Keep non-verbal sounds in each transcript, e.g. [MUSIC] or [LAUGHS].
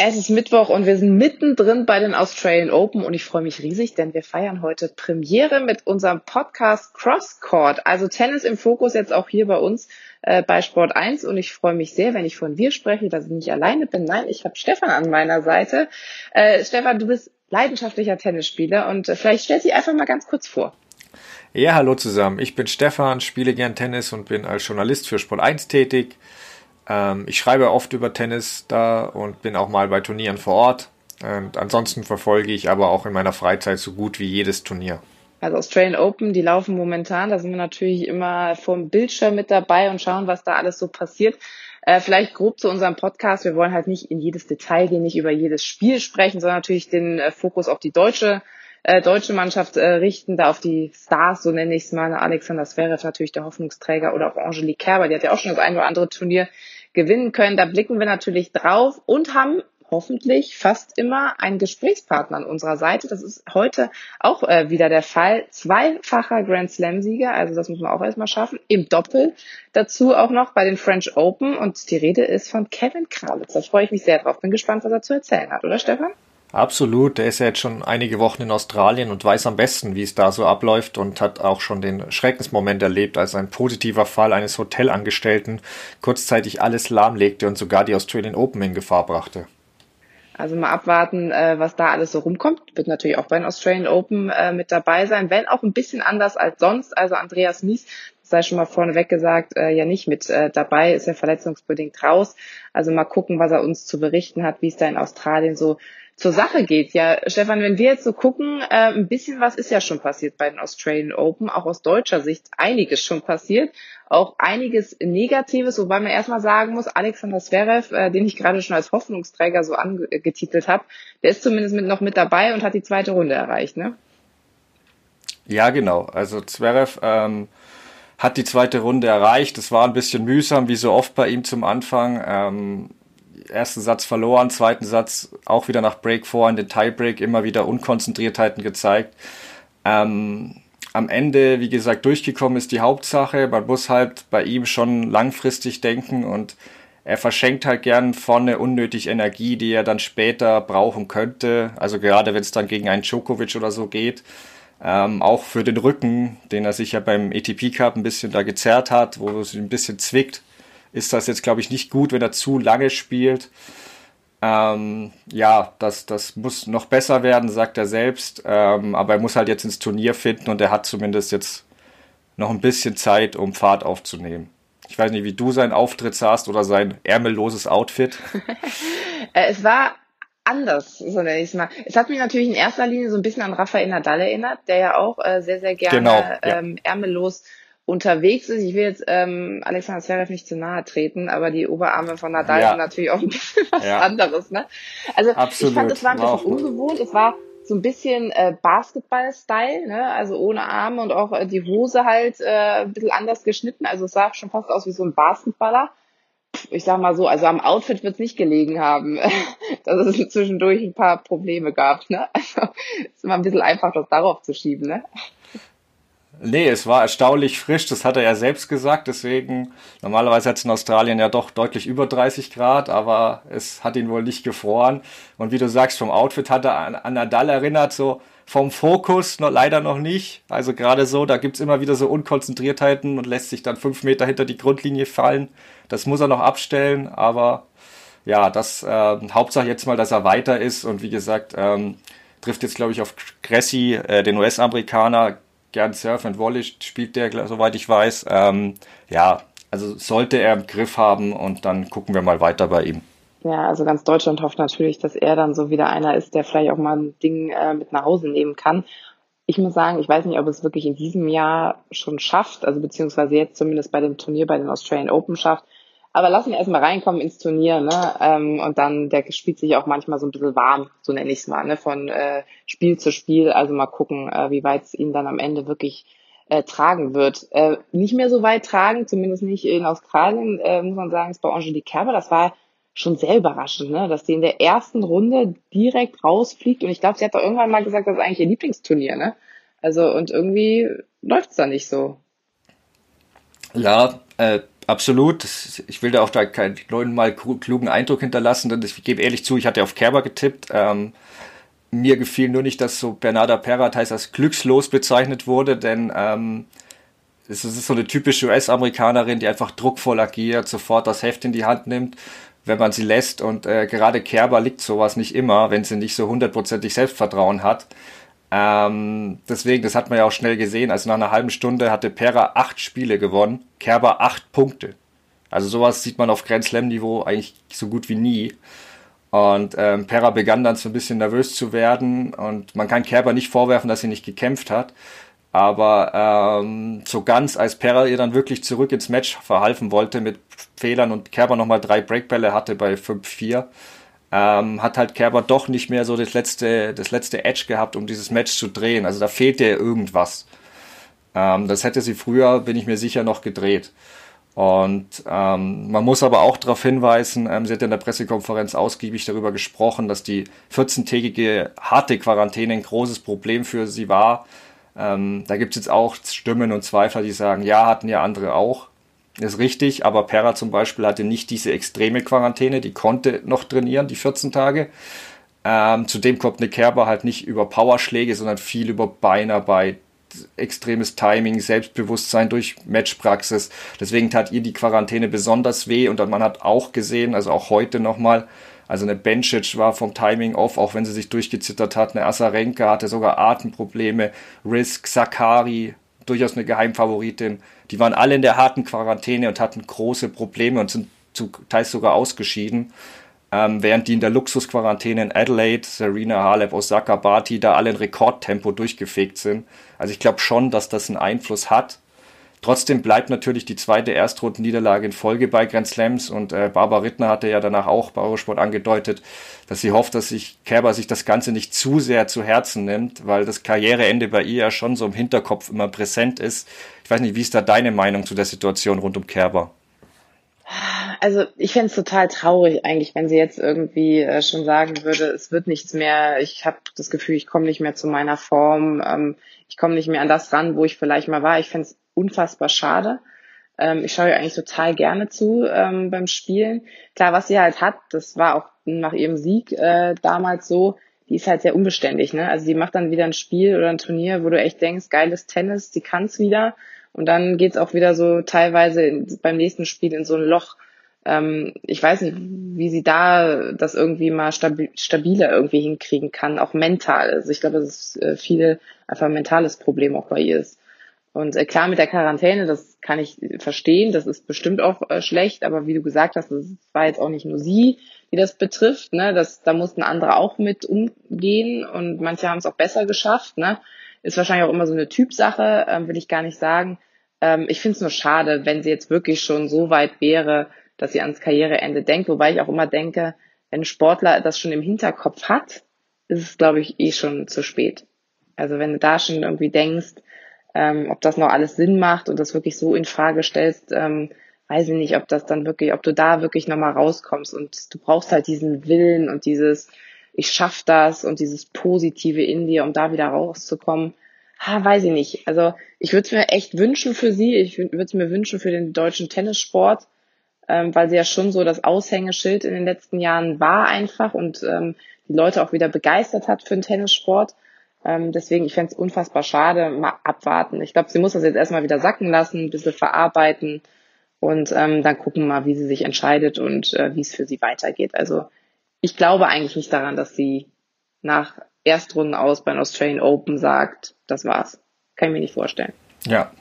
Es ist Mittwoch und wir sind mittendrin bei den Australian Open und ich freue mich riesig, denn wir feiern heute Premiere mit unserem Podcast Crosscourt. Also Tennis im Fokus jetzt auch hier bei uns äh, bei Sport 1 und ich freue mich sehr, wenn ich von wir spreche, dass ich nicht alleine bin. Nein, ich habe Stefan an meiner Seite. Äh, Stefan, du bist leidenschaftlicher Tennisspieler und äh, vielleicht stell dich einfach mal ganz kurz vor. Ja, hallo zusammen. Ich bin Stefan, spiele gern Tennis und bin als Journalist für Sport 1 tätig. Ähm, ich schreibe oft über Tennis da und bin auch mal bei Turnieren vor Ort. Und ansonsten verfolge ich aber auch in meiner Freizeit so gut wie jedes Turnier. Also Australian Open, die laufen momentan, da sind wir natürlich immer vor dem Bildschirm mit dabei und schauen, was da alles so passiert. Äh, vielleicht grob zu unserem Podcast. Wir wollen halt nicht in jedes Detail gehen, nicht über jedes Spiel sprechen, sondern natürlich den äh, Fokus auf die deutsche äh, deutsche Mannschaft äh, richten, da auf die Stars, so nenne ich es mal. Alexander Zverev natürlich der Hoffnungsträger oder auch Angelique Kerber, die hat ja auch schon das ein oder andere Turnier gewinnen können. Da blicken wir natürlich drauf und haben hoffentlich fast immer einen Gesprächspartner an unserer Seite. Das ist heute auch äh, wieder der Fall. Zweifacher Grand Slam-Sieger, also das muss man auch erstmal schaffen. Im Doppel dazu auch noch bei den French Open. Und die Rede ist von Kevin Krawitz. Da freue ich mich sehr drauf. Bin gespannt, was er zu erzählen hat, oder Stefan? Absolut, der ist ja jetzt schon einige Wochen in Australien und weiß am besten, wie es da so abläuft und hat auch schon den Schreckensmoment erlebt, als ein positiver Fall eines Hotelangestellten kurzzeitig alles lahmlegte und sogar die Australian Open in Gefahr brachte. Also mal abwarten, äh, was da alles so rumkommt. Wird natürlich auch bei den Australian Open äh, mit dabei sein, wenn auch ein bisschen anders als sonst. Also Andreas Mies, das sei schon mal vorneweg gesagt, äh, ja nicht mit dabei, ist ja verletzungsbedingt raus. Also mal gucken, was er uns zu berichten hat, wie es da in Australien so zur Sache geht. Ja, Stefan, wenn wir jetzt so gucken, äh, ein bisschen was ist ja schon passiert bei den Australian Open, auch aus deutscher Sicht einiges schon passiert, auch einiges Negatives, wobei man erstmal sagen muss, Alexander Zverev, äh, den ich gerade schon als Hoffnungsträger so angetitelt habe, der ist zumindest mit, noch mit dabei und hat die zweite Runde erreicht, ne? Ja, genau. Also Zverev ähm, hat die zweite Runde erreicht. Es war ein bisschen mühsam, wie so oft bei ihm zum Anfang. Ähm, ersten Satz verloren, zweiten Satz auch wieder nach Break 4 in den Tiebreak immer wieder Unkonzentriertheiten gezeigt. Ähm, am Ende, wie gesagt, durchgekommen ist die Hauptsache. Man muss halt bei ihm schon langfristig denken und er verschenkt halt gern vorne unnötig Energie, die er dann später brauchen könnte. Also gerade wenn es dann gegen einen Djokovic oder so geht. Ähm, auch für den Rücken, den er sich ja beim ATP Cup ein bisschen da gezerrt hat, wo es ein bisschen zwickt ist das jetzt, glaube ich, nicht gut, wenn er zu lange spielt. Ähm, ja, das, das muss noch besser werden, sagt er selbst. Ähm, aber er muss halt jetzt ins Turnier finden und er hat zumindest jetzt noch ein bisschen Zeit, um Fahrt aufzunehmen. Ich weiß nicht, wie du seinen Auftritt sahst oder sein ärmelloses Outfit. [LAUGHS] Äh, es war anders, so nenne ich es mal. Es hat mich natürlich in erster Linie so ein bisschen an Raphael Nadal erinnert, der ja auch äh, sehr, sehr gerne genau, ja. ähm, ärmellos unterwegs ist. Ich will jetzt ähm, Alexander Zverev nicht zu nahe treten, aber die Oberarme von Nadal ja. sind natürlich auch ein bisschen was ja. anderes. Ne? Also Absolut. ich fand, es war ein bisschen ungewohnt. Es war so ein bisschen äh, Basketball-Style, ne? also ohne Arme und auch äh, die Hose halt äh, ein bisschen anders geschnitten. Also es sah schon fast aus wie so ein Basketballer. Ich sag mal so, also am Outfit wird es nicht gelegen haben, [LAUGHS] dass es zwischendurch ein paar Probleme gab. Ne? Also es ist immer ein bisschen einfach, das darauf zu schieben. Ne? Nee, es war erstaunlich frisch, das hat er ja selbst gesagt, deswegen, normalerweise hat es in Australien ja doch deutlich über 30 Grad, aber es hat ihn wohl nicht gefroren. Und wie du sagst, vom Outfit hat er an, an Nadal erinnert, so vom Fokus noch, leider noch nicht. Also gerade so, da gibt's immer wieder so Unkonzentriertheiten und lässt sich dann fünf Meter hinter die Grundlinie fallen. Das muss er noch abstellen, aber ja, das äh, Hauptsache jetzt mal, dass er weiter ist und wie gesagt, ähm, trifft jetzt, glaube ich, auf Cressy, äh, den US-Amerikaner, gern Surf and Volley spielt der, soweit ich weiß. Ähm, ja, also sollte er im Griff haben und dann gucken wir mal weiter bei ihm. Ja, also ganz Deutschland hofft natürlich, dass er dann so wieder einer ist, der vielleicht auch mal ein Ding äh, mit nach Hause nehmen kann. Ich muss sagen, ich weiß nicht, ob es wirklich in diesem Jahr schon schafft, also beziehungsweise jetzt zumindest bei dem Turnier bei den Australian Open schafft, aber lass ihn erstmal reinkommen ins Turnier, ne? Ähm, und dann, der spielt sich auch manchmal so ein bisschen warm, so nenne ich es mal, ne? Von äh, Spiel zu Spiel. Also mal gucken, äh, wie weit es ihn dann am Ende wirklich äh, tragen wird. Äh, nicht mehr so weit tragen, zumindest nicht in Australien, äh, muss man sagen, ist bei Angelique Kerber. Das war schon sehr überraschend, ne? dass sie in der ersten Runde direkt rausfliegt. Und ich glaube, sie hat doch irgendwann mal gesagt, das ist eigentlich ihr Lieblingsturnier. Ne? Also und irgendwie läuft's da nicht so. Ja, äh, absolut. Ich will da auch da keinen Leuten mal klugen Eindruck hinterlassen, denn ich gebe ehrlich zu, ich hatte auf Kerber getippt. Ähm, mir gefiel nur nicht, dass so Bernarda Perrat als glückslos bezeichnet wurde, denn ähm, es ist so eine typische US-Amerikanerin, die einfach druckvoll agiert, sofort das Heft in die Hand nimmt, wenn man sie lässt. Und äh, gerade Kerber liegt sowas nicht immer, wenn sie nicht so hundertprozentig Selbstvertrauen hat. Ähm, deswegen, das hat man ja auch schnell gesehen. Also nach einer halben Stunde hatte Pera acht Spiele gewonnen, Kerber acht Punkte. Also sowas sieht man auf Grand Slam-Niveau eigentlich so gut wie nie. Und ähm, Pera begann dann so ein bisschen nervös zu werden und man kann Kerber nicht vorwerfen, dass sie nicht gekämpft hat. Aber ähm, so ganz, als Pera ihr dann wirklich zurück ins Match verhalfen wollte mit Fehlern und Kerber nochmal drei Breakbälle hatte bei 5-4, ähm, hat halt Kerber doch nicht mehr so das letzte, das letzte Edge gehabt, um dieses Match zu drehen. Also da fehlte irgendwas. Ähm, das hätte sie früher, bin ich mir sicher, noch gedreht. Und ähm, man muss aber auch darauf hinweisen, ähm, sie hat in der Pressekonferenz ausgiebig darüber gesprochen, dass die 14-tägige harte Quarantäne ein großes Problem für sie war. Ähm, da gibt es jetzt auch Stimmen und Zweifler, die sagen, ja, hatten ja andere auch. Ist richtig, aber Pera zum Beispiel hatte nicht diese extreme Quarantäne, die konnte noch trainieren, die 14 Tage. Ähm, zudem kommt eine Kerber halt nicht über Powerschläge, sondern viel über Beinarbeit, extremes Timing, Selbstbewusstsein durch Matchpraxis. Deswegen tat ihr die Quarantäne besonders weh und man hat auch gesehen, also auch heute nochmal, also eine Bencic war vom Timing off, auch wenn sie sich durchgezittert hat. Eine Asarenka hatte sogar Atemprobleme. Risk, Sakari, durchaus eine Geheimfavoritin. Die waren alle in der harten Quarantäne und hatten große Probleme und sind zu, teils sogar ausgeschieden. Ähm, während die in der Luxusquarantäne in Adelaide, Serena, Halep, Osaka, Barty da alle in Rekordtempo durchgefegt sind. Also ich glaube schon, dass das einen Einfluss hat. Trotzdem bleibt natürlich die zweite Erstrundenniederlage in Folge bei Grand Slams und äh, Barbara Rittner hatte ja danach auch bei Eurosport angedeutet, dass sie hofft, dass sich Kerber sich das Ganze nicht zu sehr zu Herzen nimmt, weil das Karriereende bei ihr ja schon so im Hinterkopf immer präsent ist. Ich weiß nicht, wie ist da deine Meinung zu der Situation rund um Kerber? Also ich fände es total traurig eigentlich, wenn sie jetzt irgendwie äh, schon sagen würde, es wird nichts mehr, ich habe das Gefühl, ich komme nicht mehr zu meiner Form, ähm, ich komme nicht mehr an das ran, wo ich vielleicht mal war. Ich fände es unfassbar schade. Ähm, ich schaue ihr eigentlich total gerne zu ähm, beim Spielen. Klar, was sie halt hat, das war auch nach ihrem Sieg äh, damals so, die ist halt sehr unbeständig. Ne? Also sie macht dann wieder ein Spiel oder ein Turnier, wo du echt denkst, geiles Tennis, sie kann's wieder. Und dann geht's auch wieder so teilweise in, beim nächsten Spiel in so ein Loch. Ähm, ich weiß nicht, wie sie da das irgendwie mal stabil, stabiler irgendwie hinkriegen kann, auch mental. Also ich glaube, dass es äh, viel einfach ein mentales Problem auch bei ihr ist. Und äh, klar mit der Quarantäne, das kann ich verstehen, das ist bestimmt auch äh, schlecht, aber wie du gesagt hast, das war jetzt auch nicht nur sie, die das betrifft, ne? Das, da mussten andere auch mit umgehen und manche haben es auch besser geschafft, ne? Ist wahrscheinlich auch immer so eine Typsache, ähm, will ich gar nicht sagen. Ähm, ich finde es nur schade, wenn sie jetzt wirklich schon so weit wäre, dass sie ans Karriereende denkt, wobei ich auch immer denke, wenn ein Sportler das schon im Hinterkopf hat, ist es, glaube ich, eh schon zu spät. Also wenn du da schon irgendwie denkst, ähm, ob das noch alles Sinn macht und das wirklich so in Frage stellst, ähm, weiß ich nicht, ob das dann wirklich, ob du da wirklich nochmal rauskommst und du brauchst halt diesen Willen und dieses, ich schaff das und dieses Positive in dir, um da wieder rauszukommen. Ha, weiß ich nicht. Also ich würde es mir echt wünschen für sie, ich würde es mir wünschen für den deutschen Tennissport, ähm, weil sie ja schon so das Aushängeschild in den letzten Jahren war einfach und ähm, die Leute auch wieder begeistert hat für den Tennissport. Ähm, deswegen, ich fände es unfassbar schade, mal abwarten. Ich glaube, sie muss das jetzt erstmal wieder sacken lassen, ein bisschen verarbeiten und ähm, dann gucken mal, wie sie sich entscheidet und äh, wie es für sie weitergeht. Also ich glaube eigentlich nicht daran, dass sie nach Erstrunden aus beim Australian Open sagt, das war's. Kann ich mir nicht vorstellen. Ja.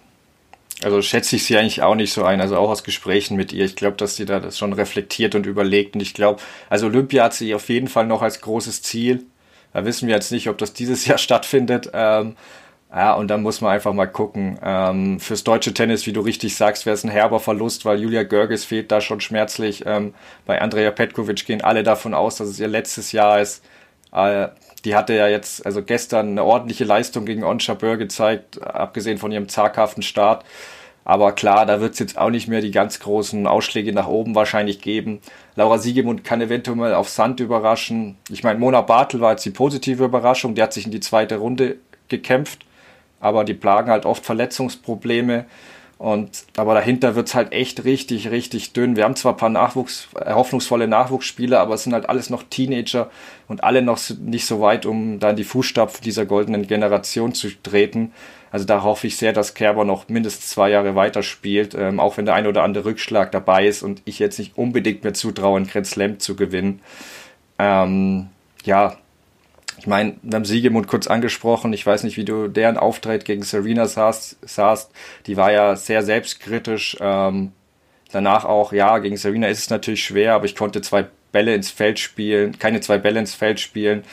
Also schätze ich sie eigentlich auch nicht so ein, also auch aus Gesprächen mit ihr. Ich glaube, dass sie da das schon reflektiert und überlegt. Und ich glaube, also Olympia hat sie auf jeden Fall noch als großes Ziel. Da wissen wir jetzt nicht, ob das dieses [LAUGHS] Jahr stattfindet. Ähm, ja, und dann muss man einfach mal gucken. Ähm, fürs deutsche Tennis, wie du richtig sagst, wäre es ein herber Verlust, weil Julia Görges fehlt da schon schmerzlich. Ähm, bei Andrea Petkovic gehen alle davon aus, dass es ihr letztes Jahr ist. Äh, die hatte ja jetzt, also gestern eine ordentliche Leistung gegen Onsha gezeigt, abgesehen von ihrem zaghaften Start. Aber klar, da wird es jetzt auch nicht mehr die ganz großen Ausschläge nach oben wahrscheinlich geben. Laura Siegemund kann eventuell mal auf Sand überraschen. Ich meine, Mona Bartel war jetzt die positive Überraschung. Die hat sich in die zweite Runde gekämpft. Aber die plagen halt oft Verletzungsprobleme. Und aber dahinter wird's halt echt richtig, richtig dünn. Wir haben zwar ein paar Nachwuchs, äh, hoffnungsvolle Nachwuchsspieler, aber es sind halt alles noch Teenager und alle noch nicht so weit, um da in die Fußstapfen dieser goldenen Generation zu treten. Also da hoffe ich sehr, dass Kerber noch mindestens zwei Jahre weiterspielt, ähm, auch wenn der ein oder andere Rückschlag dabei ist und ich jetzt nicht unbedingt mehr zutraue, einen Grand Slam zu gewinnen. Ähm, ja, ich meine, wir haben Siegemund kurz angesprochen. Ich weiß nicht, wie du deren Auftritt gegen Serena sahst. sahst. Die war ja sehr selbstkritisch. Ähm, danach auch, ja, gegen Serena ist es natürlich schwer, aber ich konnte zwei Bälle ins Feld spielen, keine zwei Bälle ins Feld spielen.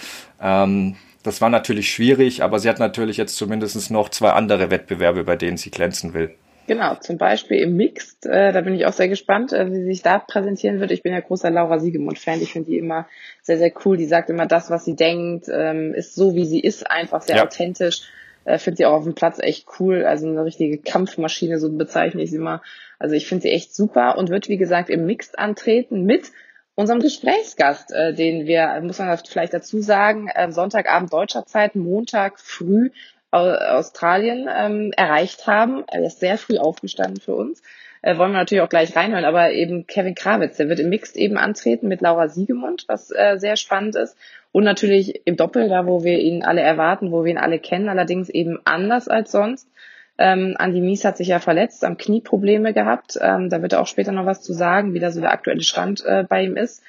Ähm, das war natürlich schwierig, aber sie hat natürlich jetzt zumindest noch zwei andere Wettbewerbe, bei denen sie glänzen will. Genau, zum Beispiel im Mixed, äh, da bin ich auch sehr gespannt, äh, wie sie sich da präsentieren wird. Ich bin ja großer Laura Siegemund-Fan, ich finde die immer sehr, sehr cool. Die sagt immer das, was sie denkt, ähm, ist so, wie sie ist, einfach sehr ja. authentisch. Äh, finde sie auch auf dem Platz echt cool, also eine richtige Kampfmaschine, so bezeichne ich sie immer. Also ich finde sie echt super und wird, wie gesagt, im Mixed antreten mit unserem Gesprächsgast, äh, den wir, muss man vielleicht dazu sagen, äh, Sonntagabend deutscher Zeit, Montag früh Australien ähm, erreicht haben. Er ist sehr früh aufgestanden für uns. Äh, wollen wir natürlich auch gleich reinhören, aber eben Kevin Krawitz, der wird im Mixed eben antreten mit Laura Siegemund, was äh, sehr spannend ist. Und natürlich im Doppel, da wo wir ihn alle erwarten, wo wir ihn alle kennen, allerdings eben anders als sonst. Ähm, Andi Mies hat sich ja verletzt, am Knie Probleme gehabt. Ähm, da wird er auch später noch was zu sagen, wie da so der aktuelle Stand äh, bei ihm ist.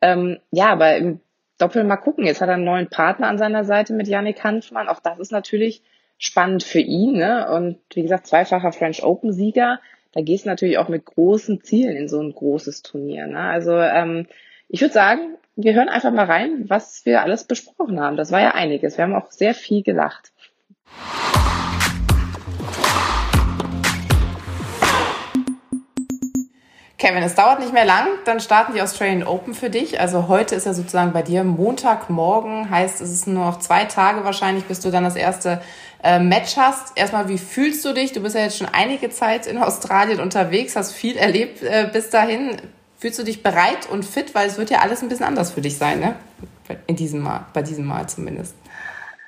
Ähm, ja, aber im Doppel mal gucken. Jetzt hat er einen neuen Partner an seiner Seite mit Yannick Hanfmann. Auch das ist natürlich spannend für ihn. Ne? Und wie gesagt, zweifacher French Open-Sieger. Da gehst du natürlich auch mit großen Zielen in so ein großes Turnier. Ne? Also ähm, ich würde sagen, wir hören einfach mal rein, was wir alles besprochen haben. Das war ja einiges. Wir haben auch sehr viel gelacht. Kevin, es dauert nicht mehr lang, dann starten die Australian Open für dich. Also heute ist ja sozusagen bei dir Montagmorgen, heißt es ist nur noch zwei Tage wahrscheinlich, bis du dann das erste äh, Match hast. Erstmal, wie fühlst du dich? Du bist ja jetzt schon einige Zeit in Australien unterwegs, hast viel erlebt äh, bis dahin. Fühlst du dich bereit und fit? Weil es wird ja alles ein bisschen anders für dich sein, ne? In diesem Mal, bei diesem Mal zumindest.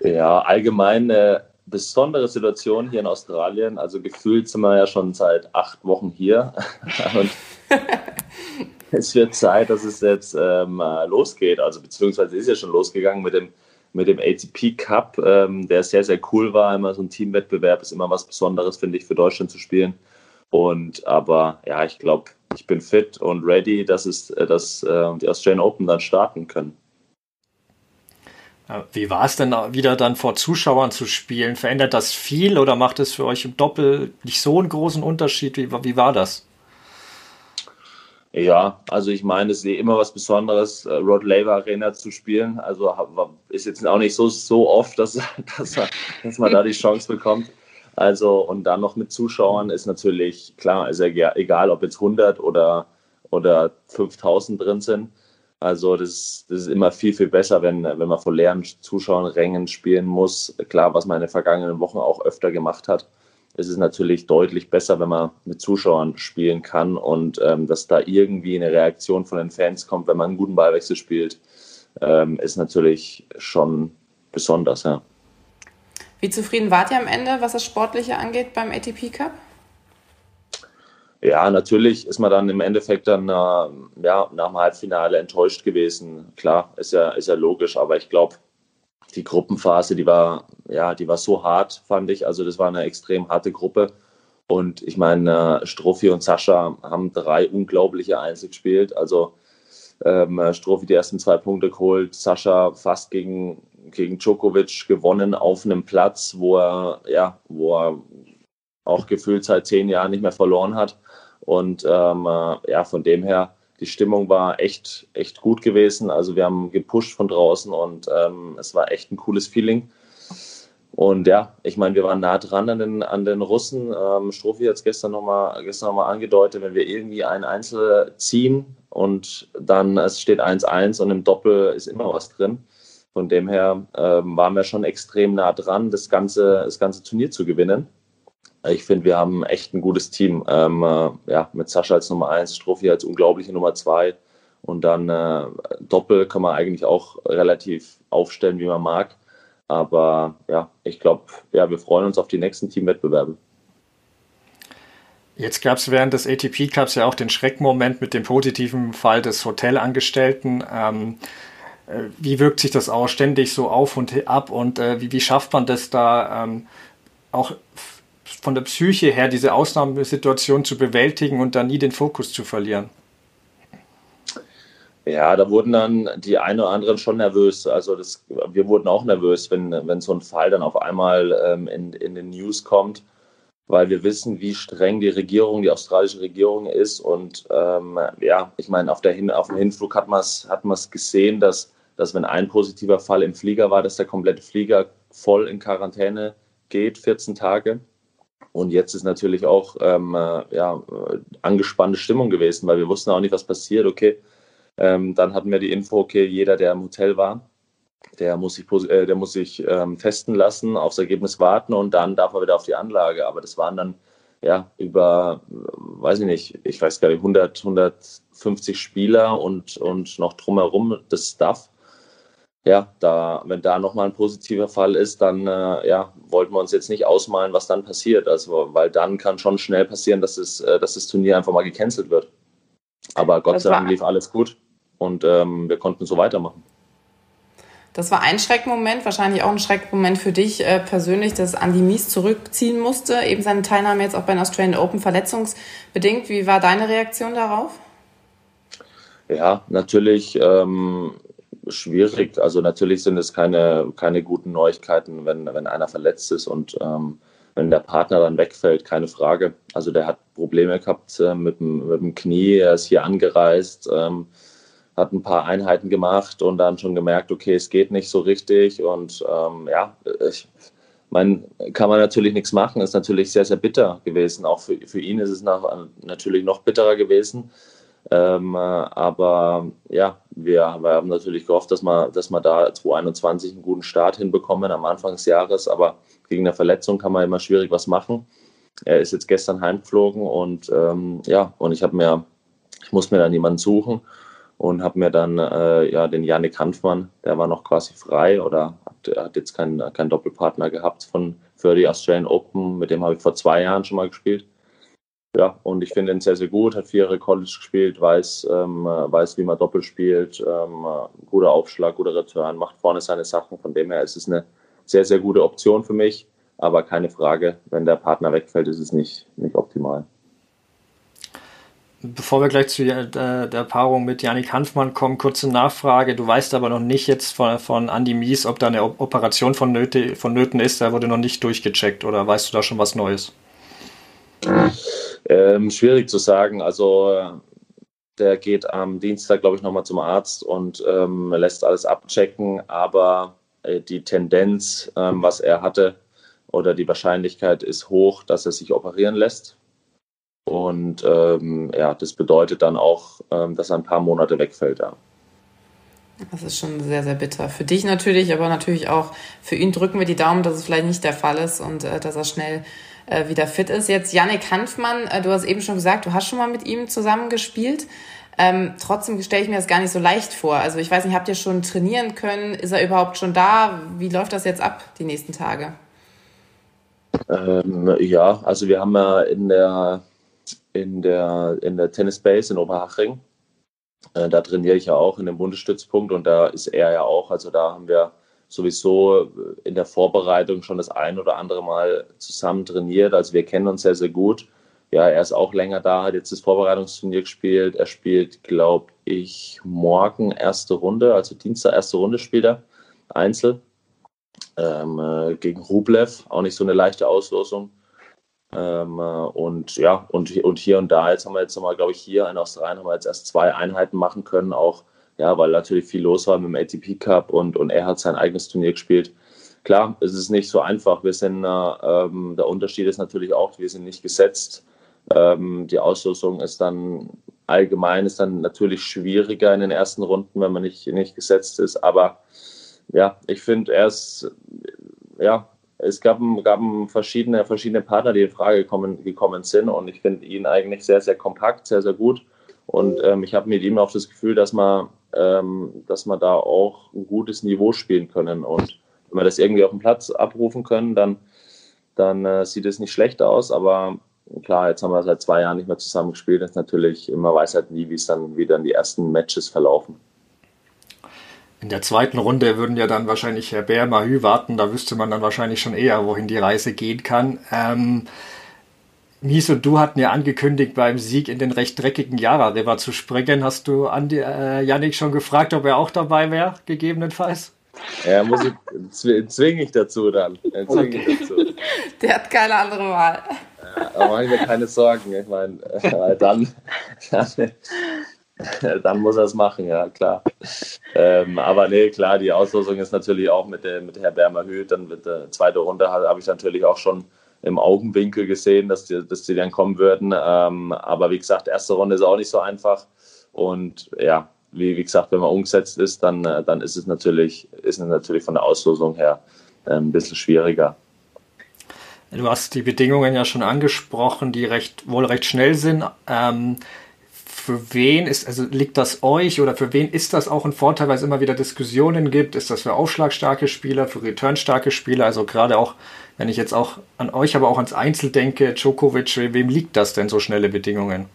Ja, allgemein äh, besondere Situation hier in Australien. Also gefühlt sind wir ja schon seit acht Wochen hier. [LAUGHS] Und es wird Zeit, dass es jetzt ähm, losgeht. Also beziehungsweise ist ja schon losgegangen mit dem, mit dem ATP Cup, ähm, der sehr, sehr cool war. Immer so ein Teamwettbewerb ist immer was Besonderes, finde ich, für Deutschland zu spielen. Und aber ja, ich glaube, ich bin fit und ready, dass es, äh, dass äh, die Australian Open dann starten können. Wie war es denn wieder dann vor Zuschauern zu spielen? Verändert das viel oder macht es für euch im Doppel nicht so einen großen Unterschied? Wie, wie war das? Ja, also ich meine, es ist immer was Besonderes, äh, Rod Laver Arena zu spielen. Also ist jetzt auch nicht so, so oft, dass, [LAUGHS] dass, man, dass man da die Chance bekommt. Also und dann noch mit Zuschauern ist natürlich klar, ist ja egal, ob jetzt 100 oder, oder 5000 drin sind. Also das, das ist immer viel, viel besser, wenn, wenn man vor leeren Zuschauern Rängen spielen muss. Klar, was man in den vergangenen Wochen auch öfter gemacht hat ist es natürlich deutlich besser, wenn man mit Zuschauern spielen kann und ähm, dass da irgendwie eine Reaktion von den Fans kommt, wenn man einen guten Ballwechsel spielt, ähm, ist natürlich schon besonders, ja. Wie zufrieden wart ihr am Ende, was das Sportliche angeht beim ATP Cup? Ja, natürlich ist man dann im Endeffekt dann äh, ja, nach dem Halbfinale enttäuscht gewesen. Klar, ist ja, ist ja logisch, aber ich glaube, die Gruppenphase, die war, ja, die war so hart, fand ich. Also das war eine extrem harte Gruppe. Und ich meine, Strophi und Sascha haben drei unglaubliche Einzel gespielt. Also ähm, Strophi die ersten zwei Punkte geholt, Sascha fast gegen, gegen Djokovic gewonnen auf einem Platz, wo er, ja, wo er auch gefühlt seit zehn Jahren nicht mehr verloren hat. Und ähm, äh, ja, von dem her die Stimmung war echt, echt gut gewesen. Also wir haben gepusht von draußen und ähm, es war echt ein cooles Feeling. Und ja, ich meine, wir waren nah dran an den, an den Russen. Ähm, Strophi hat es gestern nochmal noch angedeutet, wenn wir irgendwie ein Einzel ziehen und dann es steht 1-1 und im Doppel ist immer was drin. Von dem her ähm, waren wir schon extrem nah dran, das ganze, das ganze Turnier zu gewinnen. Ich finde, wir haben echt ein gutes Team. Ähm, äh, ja, mit Sascha als Nummer eins, Strophi als unglaubliche Nummer zwei und dann äh, Doppel kann man eigentlich auch relativ aufstellen, wie man mag. Aber ja, ich glaube, ja, wir freuen uns auf die nächsten Teamwettbewerbe. Jetzt gab es während des ATP Cups ja auch den Schreckmoment mit dem positiven Fall des Hotelangestellten. Ähm, äh, wie wirkt sich das aus? Ständig so auf und ab und äh, wie, wie, schafft man das da ähm, auch von der Psyche her, diese Ausnahmesituation zu bewältigen und da nie den Fokus zu verlieren? Ja, da wurden dann die einen oder anderen schon nervös. Also das, wir wurden auch nervös, wenn, wenn so ein Fall dann auf einmal ähm, in, in den News kommt, weil wir wissen, wie streng die Regierung, die australische Regierung ist. Und ähm, ja, ich meine, auf, der Hin auf dem Hinflug hat man es hat gesehen, dass, dass wenn ein positiver Fall im Flieger war, dass der komplette Flieger voll in Quarantäne geht, 14 Tage. Und jetzt ist natürlich auch ähm, äh, ja, angespannte Stimmung gewesen, weil wir wussten auch nicht, was passiert. Okay, ähm, dann hatten wir die Info, okay, jeder, der im Hotel war, der muss sich, äh, der muss sich ähm, testen lassen, aufs Ergebnis warten und dann darf er wieder auf die Anlage. Aber das waren dann ja über, weiß ich nicht, ich weiß gar nicht, 100, 150 Spieler und, und noch drumherum das Stuff. Ja, da, wenn da nochmal ein positiver Fall ist, dann äh, ja, wollten wir uns jetzt nicht ausmalen, was dann passiert. Also, weil dann kann schon schnell passieren, dass, es, äh, dass das Turnier einfach mal gecancelt wird. Aber Gott das sei Dank lief alles gut und ähm, wir konnten so weitermachen. Das war ein Schreckmoment, wahrscheinlich auch ein Schreckmoment für dich äh, persönlich, dass Andy Mies zurückziehen musste, eben seine Teilnahme jetzt auch bei den Australian Open verletzungsbedingt. Wie war deine Reaktion darauf? Ja, natürlich ähm, schwierig. Also natürlich sind es keine, keine guten Neuigkeiten, wenn, wenn einer verletzt ist und ähm, wenn der Partner dann wegfällt, keine Frage. Also der hat Probleme gehabt äh, mit, dem, mit dem Knie, er ist hier angereist. Ähm, hat ein paar Einheiten gemacht und dann schon gemerkt, okay, es geht nicht so richtig. Und ähm, ja, ich meine, kann man natürlich nichts machen. Ist natürlich sehr, sehr bitter gewesen. Auch für, für ihn ist es nach, natürlich noch bitterer gewesen. Ähm, aber ja, wir, wir, haben natürlich gehofft, dass wir, dass wir da 2021 einen guten Start hinbekommen am Anfang des Jahres. Aber gegen eine Verletzung kann man immer schwierig was machen. Er ist jetzt gestern heimgeflogen und ähm, ja, und ich habe mir, ich muss mir dann jemanden suchen und habe mir dann äh, ja den Janik Hanfmann, der war noch quasi frei oder hat, hat jetzt keinen kein Doppelpartner gehabt von für die Australian Open, mit dem habe ich vor zwei Jahren schon mal gespielt. Ja, und ich finde ihn sehr, sehr gut, hat vier Jahre College gespielt, weiß, ähm, weiß, wie man Doppel spielt, ähm, guter Aufschlag, guter Return, macht vorne seine Sachen. Von dem her ist es eine sehr, sehr gute Option für mich. Aber keine Frage, wenn der Partner wegfällt, ist es nicht, nicht optimal. Bevor wir gleich zu der, der Paarung mit Janik Hanfmann kommen, kurze Nachfrage. Du weißt aber noch nicht jetzt von, von Andy Mies, ob da eine Operation von Nöte, vonnöten ist. Da wurde noch nicht durchgecheckt oder weißt du da schon was Neues? Ähm, schwierig zu sagen. Also der geht am Dienstag, glaube ich, nochmal zum Arzt und ähm, lässt alles abchecken. Aber äh, die Tendenz, ähm, was er hatte, oder die Wahrscheinlichkeit ist hoch, dass er sich operieren lässt. Und ähm, ja, das bedeutet dann auch, ähm, dass er ein paar Monate wegfällt. Ja. Das ist schon sehr, sehr bitter. Für dich natürlich, aber natürlich auch für ihn drücken wir die Daumen, dass es vielleicht nicht der Fall ist und äh, dass er schnell äh, wieder fit ist. Jetzt Yannick Hanfmann, äh, du hast eben schon gesagt, du hast schon mal mit ihm zusammengespielt. Ähm, trotzdem stelle ich mir das gar nicht so leicht vor. Also ich weiß nicht, habt ihr schon trainieren können? Ist er überhaupt schon da? Wie läuft das jetzt ab, die nächsten Tage? Ähm, ja, also wir haben ja in der in der, in der Tennis Base in Oberhaching. Äh, da trainiere ich ja auch in dem Bundesstützpunkt und da ist er ja auch. Also da haben wir sowieso in der Vorbereitung schon das ein oder andere Mal zusammen trainiert. Also wir kennen uns sehr, sehr gut. Ja, er ist auch länger da, hat jetzt das Vorbereitungsturnier gespielt. Er spielt, glaube ich, morgen erste Runde, also Dienstag erste Runde spielt er, Einzel. Ähm, äh, gegen Rublev, auch nicht so eine leichte Auslosung. Ähm, äh, und ja, und, und hier und da, jetzt haben wir jetzt nochmal, glaube ich, hier in Australien haben wir jetzt erst zwei Einheiten machen können, auch ja, weil natürlich viel los war mit dem ATP Cup und, und er hat sein eigenes Turnier gespielt. Klar, es ist nicht so einfach. Wir sind, äh, ähm, der Unterschied ist natürlich auch, wir sind nicht gesetzt. Ähm, die Auslosung ist dann allgemein ist dann natürlich schwieriger in den ersten Runden, wenn man nicht, nicht gesetzt ist. Aber ja, ich finde, er ist ja, es gab, gab verschiedene, verschiedene Partner, die in Frage gekommen, gekommen sind und ich finde ihn eigentlich sehr, sehr kompakt, sehr, sehr gut. Und ähm, ich habe mit ihm auch das Gefühl, dass man, ähm, dass man da auch ein gutes Niveau spielen können. Und wenn wir das irgendwie auf dem Platz abrufen können, dann, dann äh, sieht es nicht schlecht aus. Aber klar, jetzt haben wir seit zwei Jahren nicht mehr zusammen gespielt. Das ist natürlich, immer weiß halt nie, wie es dann wieder in die ersten Matches verlaufen. In der zweiten Runde würden ja dann wahrscheinlich Herr Bär, Mahü warten. Da wüsste man dann wahrscheinlich schon eher, wohin die Reise gehen kann. Ähm, Mies und du hatten ja angekündigt, beim Sieg in den recht dreckigen Yara River zu springen. Hast du Andi, äh, Yannick schon gefragt, ob er auch dabei wäre, gegebenenfalls? Ja, muss ich, zwinge ich dazu dann. Zwing ich dazu. [LAUGHS] Der hat keine andere Wahl. Ja, da mache ich mir keine Sorgen. Ich meine, äh, dann, dann, dann, muss er es machen, ja, klar. Ähm, aber nee, klar, die Auslosung ist natürlich auch mit, der, mit Herr Bermer Hüth. Dann wird der zweite Runde habe ich natürlich auch schon im Augenwinkel gesehen, dass die, dass die dann kommen würden. Ähm, aber wie gesagt, erste Runde ist auch nicht so einfach. Und ja, wie, wie gesagt, wenn man umgesetzt ist, dann, äh, dann ist es natürlich, ist es natürlich von der Auslosung her äh, ein bisschen schwieriger. Du hast die Bedingungen ja schon angesprochen, die recht, wohl recht schnell sind. Ähm, für wen ist, also liegt das euch oder für wen ist das auch ein Vorteil, weil es immer wieder Diskussionen gibt? Ist das für aufschlagstarke Spieler, für returnstarke Spieler? Also gerade auch, wenn ich jetzt auch an euch, aber auch ans Einzel denke, Djokovic, wem liegt das denn so schnelle Bedingungen?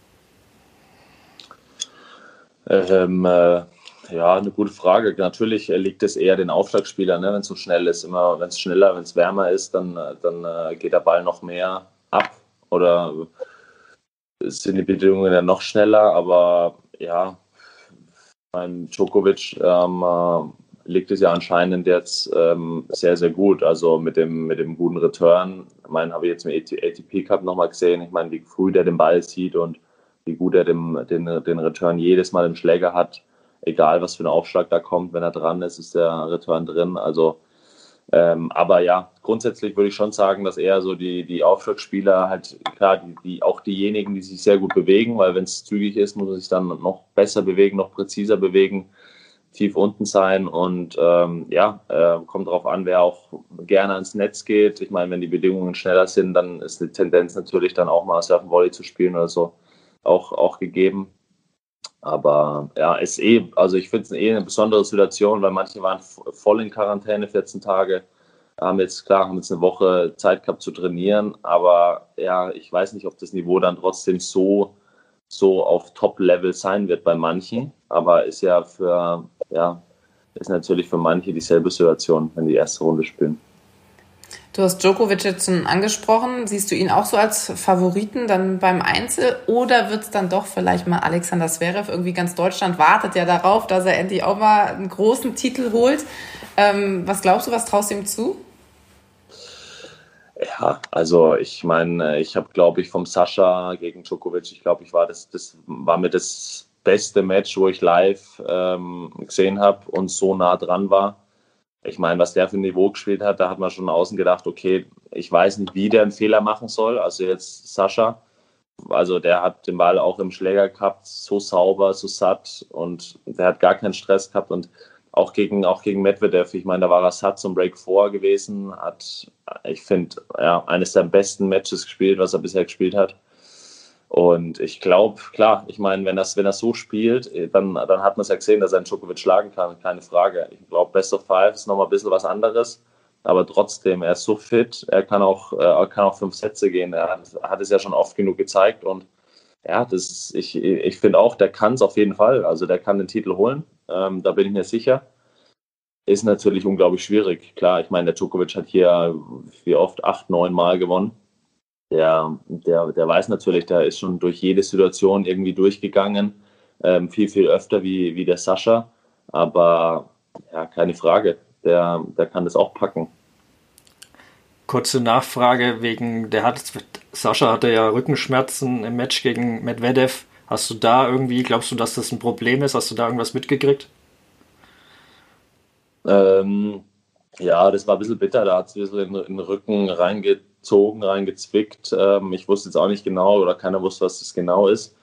Ähm, äh, ja, eine gute Frage. Natürlich liegt es eher den Aufschlagspielern, ne? wenn es so schnell ist. Immer, wenn es schneller, wenn es wärmer ist, dann, dann äh, geht der Ball noch mehr ab oder sind die Bedingungen ja noch schneller. Aber ja, mein Djokovic ähm, äh, liegt es ja anscheinend jetzt ähm, sehr, sehr gut. Also mit dem, mit dem guten Return. Ich meine, habe ich jetzt im ATP Cup nochmal gesehen. Ich meine, wie früh der den Ball sieht und wie gut er den, den, den Return jedes Mal im Schläger hat. Egal, was für ein Aufschlag da kommt, wenn er dran ist, ist der Return drin. Also, ähm, aber ja, grundsätzlich würde ich schon sagen, dass eher so die, die Aufschlagspieler halt, klar, die, die, auch diejenigen, die sich sehr gut bewegen, weil wenn es zügig ist, muss er sich dann noch besser bewegen, noch präziser bewegen, tief unten sein und ähm, ja, äh, kommt darauf an, wer auch gerne ans Netz geht. Ich meine, wenn die Bedingungen schneller sind, dann ist die Tendenz natürlich dann auch mal Surfen Volley zu spielen oder so auch, auch gegeben. Aber ja, ist eh, also ich finde es eh eine besondere Situation, weil manche waren voll in Quarantäne 14 Tage, haben jetzt, klar, haben jetzt eine Woche Zeit gehabt zu trainieren, aber ja, ich weiß nicht, ob das Niveau dann trotzdem so, so auf Top-Level sein wird bei manchen, aber ist ja für, ja, ist natürlich für manche dieselbe Situation, wenn die erste Runde spielen. Du hast Djokovic jetzt schon angesprochen. Siehst du ihn auch so als Favoriten dann beim Einzel? Oder wird es dann doch vielleicht mal Alexander Zverev? Irgendwie ganz Deutschland wartet ja darauf, dass er endlich auch mal einen großen Titel holt. Ähm, was glaubst du, was traust du ihm zu? Ja, also ich meine, ich habe, glaube ich, vom Sascha gegen Djokovic, ich glaube, ich war das, das war mir das beste Match, wo ich live ähm, gesehen habe und so nah dran war ich meine, was der für ein Niveau gespielt hat, da hat man schon außen gedacht, okay, ich weiß nicht, wie der einen Fehler machen soll. Also jetzt Sascha, also der hat den Ball auch im Schläger gehabt, so sauber, so satt und der hat gar keinen Stress gehabt und auch gegen, auch gegen Medvedev, ich meine, da war er satt zum Break 4 gewesen, hat, ich finde, ja, eines der besten Matches gespielt, was er bisher gespielt hat. Und ich glaube, klar, ich meine, wenn das, wenn das so spielt, äh, dann, dann hat man es ja gesehen, dass er einen Djokovic schlagen kann, keine Frage. Ich glaube, Best of Five ist nochmal ein bisschen was anderes. Aber trotzdem, er ist so fit, er kann auch, äh, er kann auch fünf Sätze gehen. Er hat, hat es ja schon oft genug gezeigt. Und ja, das ist, ich, ich finde auch, der kann es auf jeden Fall. Also der kann den Titel holen. Ähm, da bin ich mir sicher. Ist natürlich unglaublich schwierig. Klar, ich meine, der Djokovic hat hier wie oft acht, neun Mal gewonnen der, der, der weiß natürlich, der ist schon durch jede Situation irgendwie durchgegangen, ähm, viel, viel öfter wie, wie der Sascha. Aber ja, keine Frage, der, der kann das auch packen. Kurze Nachfrage wegen, der hat, Sascha hatte ja Rückenschmerzen im Match gegen Medvedev. Hast du da irgendwie, glaubst du, dass das ein Problem ist? Hast du da irgendwas mitgekriegt? Ähm, ja, das war ein bisschen bitter. Da hat es ein bisschen in, in den Rücken reingeht reingezogen, reingezwickt. Ähm, ich wusste jetzt auch nicht genau oder keiner wusste, was das genau ist.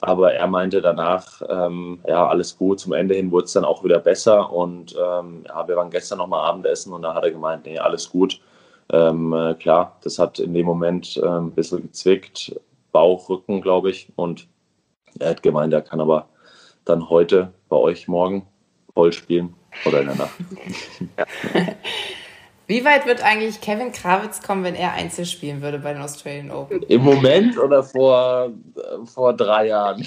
Aber er meinte danach, ähm, ja, alles gut. Zum Ende hin wurde es dann auch wieder besser. Und ähm, ja, wir waren gestern nochmal Abendessen und da hat er gemeint, nee, alles gut. Ähm, äh, klar, das hat in dem Moment äh, ein bisschen gezwickt. Bauch, Rücken, glaube ich. Und er hat gemeint, er kann aber dann heute bei euch morgen voll spielen oder in der Nacht. [LAUGHS] [LAUGHS] ja. [LAUGHS] Wie weit wird eigentlich Kevin Krawitz kommen, wenn er Einzel spielen würde bei den Australian Open? Im Moment oder vor, vor drei Jahren?